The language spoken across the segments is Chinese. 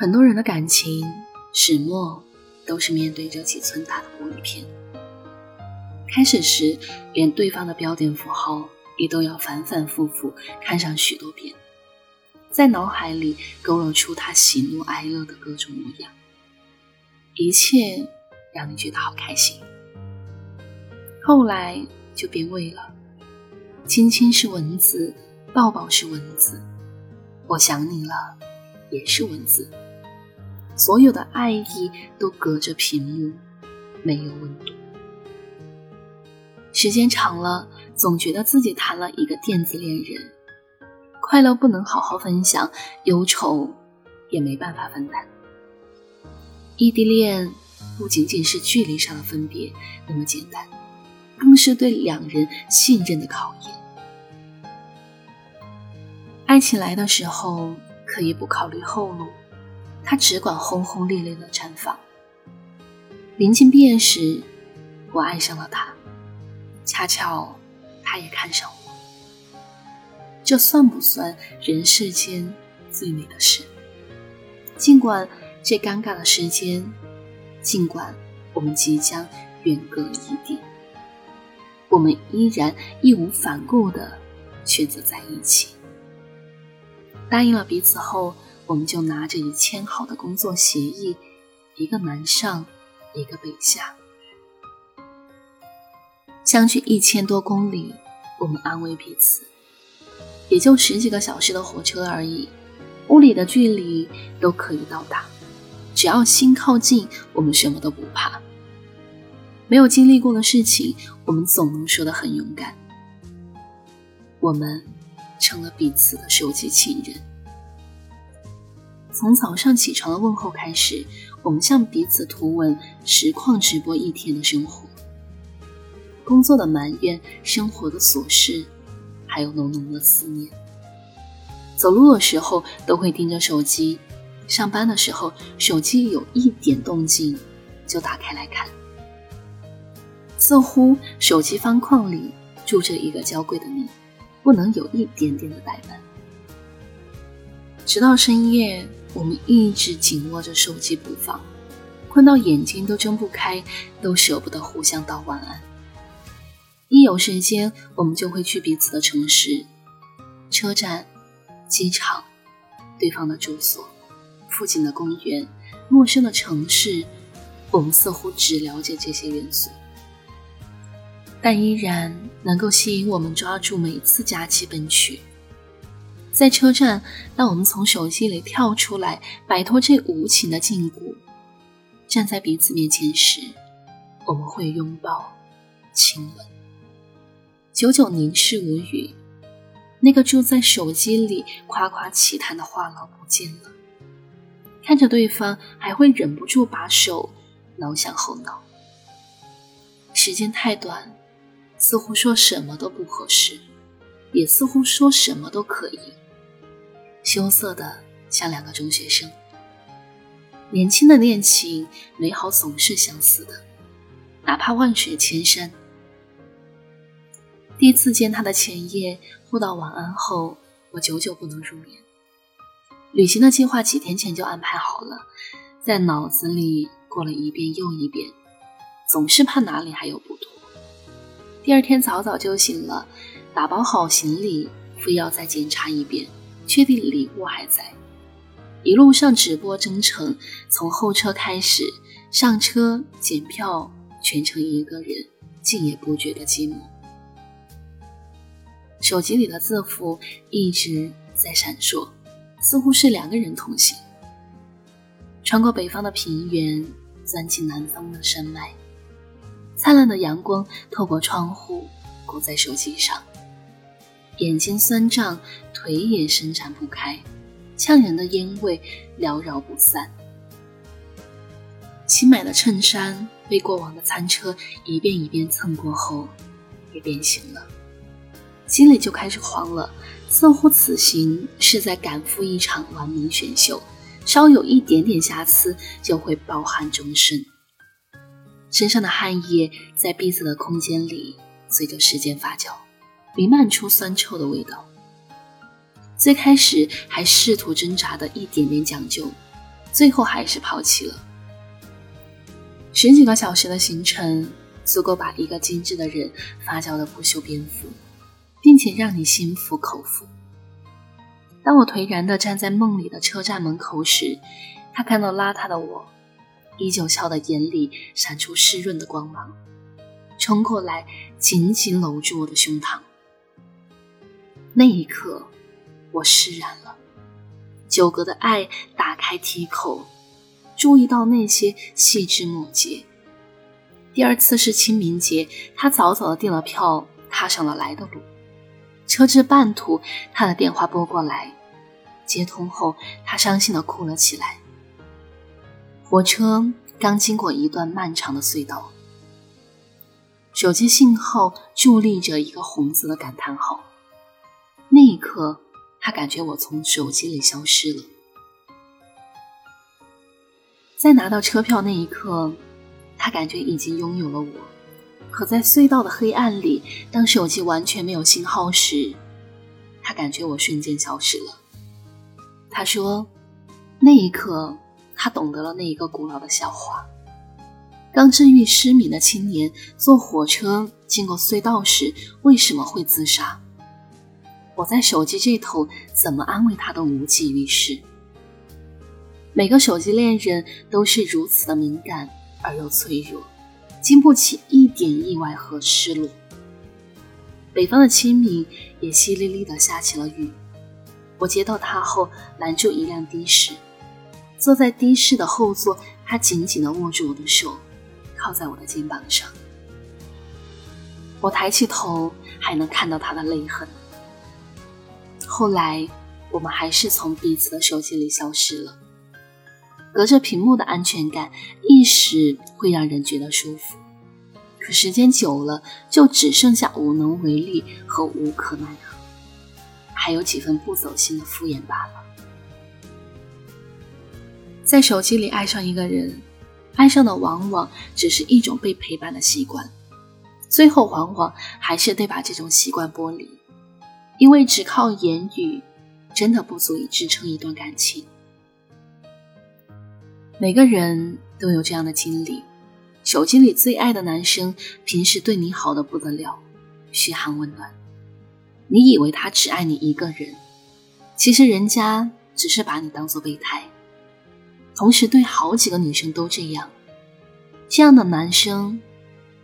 很多人的感情始末都是面对着几寸大的玻璃片。开始时，连对方的标点符号也都要反反复复看上许多遍，在脑海里勾勒出他喜怒哀乐的各种模样，一切让你觉得好开心。后来就变味了，亲亲是文字，抱抱是文字，我想你了也是文字，所有的爱意都隔着屏幕，没有温度。时间长了，总觉得自己谈了一个电子恋人，快乐不能好好分享，忧愁也没办法分担。异地恋不仅仅是距离上的分别那么简单。更是对两人信任的考验。爱情来的时候，可以不考虑后路，他只管轰轰烈烈的绽放。临近毕业时，我爱上了他，恰巧他也看上我。这算不算人世间最美的事？尽管这尴尬的时间，尽管我们即将远隔异地。我们依然义无反顾的选择在一起，答应了彼此后，我们就拿着已签好的工作协议，一个南上，一个北下，相距一千多公里。我们安慰彼此，也就十几个小时的火车而已，屋里的距离都可以到达，只要心靠近，我们什么都不怕。没有经历过的事情，我们总能说得很勇敢。我们成了彼此的手机情人。从早上起床的问候开始，我们向彼此图文实况直播一天的生活，工作的埋怨，生活的琐事，还有浓浓的思念。走路的时候都会盯着手机，上班的时候手机有一点动静就打开来看。似乎手机方框里住着一个娇贵的你，不能有一点点的怠慢。直到深夜，我们一直紧握着手机不放，困到眼睛都睁不开，都舍不得互相道晚安。一有时间，我们就会去彼此的城市、车站、机场、对方的住所、附近的公园、陌生的城市。我们似乎只了解这些元素。但依然能够吸引我们抓住每次假期奔去。在车站，当我们从手机里跳出来，摆脱这无情的禁锢，站在彼此面前时，我们会拥抱、亲吻，久久凝视无语。那个住在手机里夸夸其谈的话痨不见了，看着对方，还会忍不住把手挠向后脑。时间太短。似乎说什么都不合适，也似乎说什么都可以。羞涩的像两个中学生。年轻的恋情，美好总是相似的，哪怕万水千山。第一次见他的前夜，互道晚安后，我久久不能入眠。旅行的计划几天前就安排好了，在脑子里过了一遍又一遍，总是怕哪里还有不妥。第二天早早就醒了，打包好行李，非要再检查一遍，确定礼物还在。一路上直播征程，从候车开始，上车检票，全程一个人，竟也不觉得寂寞。手机里的字符一直在闪烁，似乎是两个人同行。穿过北方的平原，钻进南方的山脉。灿烂的阳光透过窗户鼓在手机上，眼睛酸胀，腿也伸展不开，呛人的烟味缭绕不散。新买的衬衫被过往的餐车一遍一遍蹭过后，也变形了，心里就开始慌了，似乎此行是在赶赴一场完美选秀，稍有一点点瑕疵就会抱憾终生。身上的汗液在闭塞的空间里，随着时间发酵，弥漫出酸臭的味道。最开始还试图挣扎的一点点讲究，最后还是抛弃了。十几个小时的行程，足够把一个精致的人发酵的不修边幅，并且让你心服口服。当我颓然地站在梦里的车站门口时，他看到邋遢的我，依旧笑的眼里闪出湿润的光芒，冲过来紧紧搂住我的胸膛。那一刻，我释然了。久隔的爱打开梯口，注意到那些细枝末节。第二次是清明节，他早早的订了票，踏上了来的路。车至半途，他的电话拨过来，接通后，他伤心的哭了起来。火车刚经过一段漫长的隧道，手机信号伫立着一个红色的感叹号。那一刻。他感觉我从手机里消失了。在拿到车票那一刻，他感觉已经拥有了我。可在隧道的黑暗里，当手机完全没有信号时，他感觉我瞬间消失了。他说，那一刻他懂得了那一个古老的笑话：刚治愈失明的青年坐火车经过隧道时，为什么会自杀？我在手机这头怎么安慰他都无济于事。每个手机恋人都是如此的敏感而又脆弱，经不起一点意外和失落。北方的清明也淅沥沥的下起了雨。我接到他后，拦住一辆的士，坐在的士的后座，他紧紧的握住我的手，靠在我的肩膀上。我抬起头，还能看到他的泪痕。后来，我们还是从彼此的手机里消失了。隔着屏幕的安全感，一时会让人觉得舒服，可时间久了，就只剩下无能为力和无可奈何，还有几分不走心的敷衍罢了。在手机里爱上一个人，爱上的往往只是一种被陪伴的习惯，最后往往还是得把这种习惯剥离。因为只靠言语，真的不足以支撑一段感情。每个人都有这样的经历：手机里最爱的男生，平时对你好的不得了，嘘寒问暖。你以为他只爱你一个人，其实人家只是把你当做备胎，同时对好几个女生都这样。这样的男生，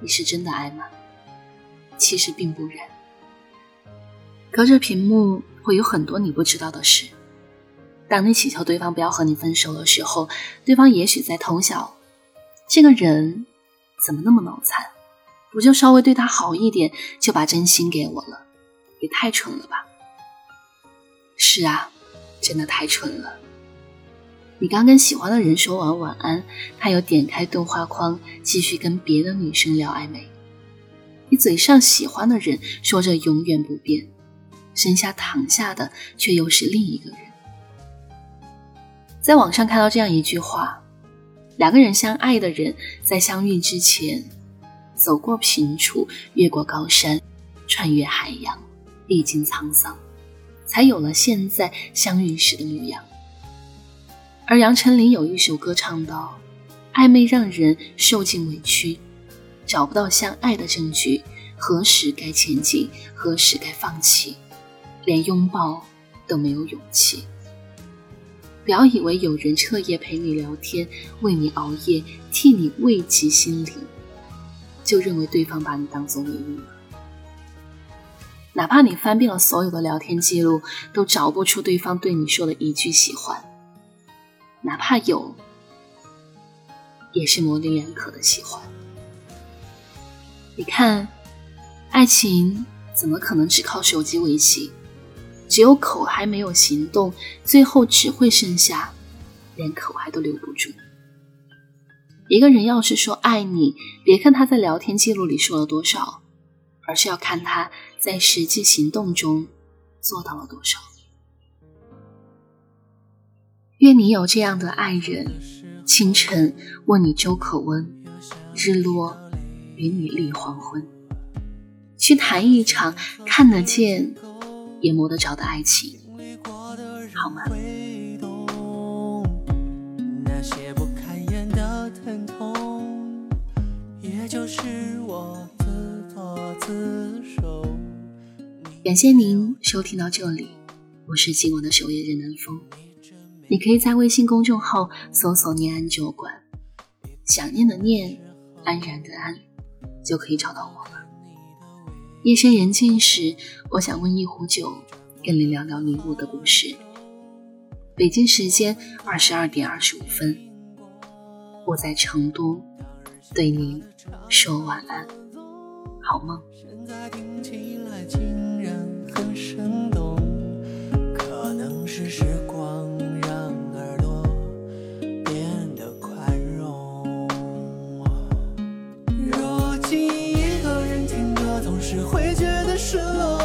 你是真的爱吗？其实并不然。隔着屏幕会有很多你不知道的事。当你祈求对方不要和你分手的时候，对方也许在偷笑。这个人怎么那么脑残？不就稍微对他好一点，就把真心给我了？也太蠢了吧！是啊，真的太蠢了。你刚跟喜欢的人说完晚安，他又点开对话框继续跟别的女生聊暧昧。你嘴上喜欢的人说着永远不变。身下躺下的却又是另一个人。在网上看到这样一句话：两个人相爱的人，在相遇之前，走过平处，越过高山，穿越海洋，历经沧桑，才有了现在相遇时的模样。而杨丞琳有一首歌唱道：“暧昧让人受尽委屈，找不到相爱的证据，何时该前进，何时该放弃。”连拥抱都没有勇气。不要以为有人彻夜陪你聊天，为你熬夜，替你慰藉心灵，就认为对方把你当做唯一了。哪怕你翻遍了所有的聊天记录，都找不出对方对你说的一句喜欢。哪怕有，也是模棱两可的喜欢。你看，爱情怎么可能只靠手机维系？只有口还没有行动，最后只会剩下连口还都留不住。一个人要是说爱你，别看他在聊天记录里说了多少，而是要看他在实际行动中做到了多少。愿你有这样的爱人：清晨问你粥可温，日落与你立黄昏，去谈一场看得见。也摸得着的爱情，好吗？感谢您收听到这里，我是今晚的守夜人南风。你可以在微信公众号搜索“念安酒馆”，想念的念，安然的安，就可以找到我了。夜深人静时，我想温一壶酒，跟你聊聊你我的故事。北京时间二十二点二十五分，我在成都，对你说晚安，好梦。可能是时光。show.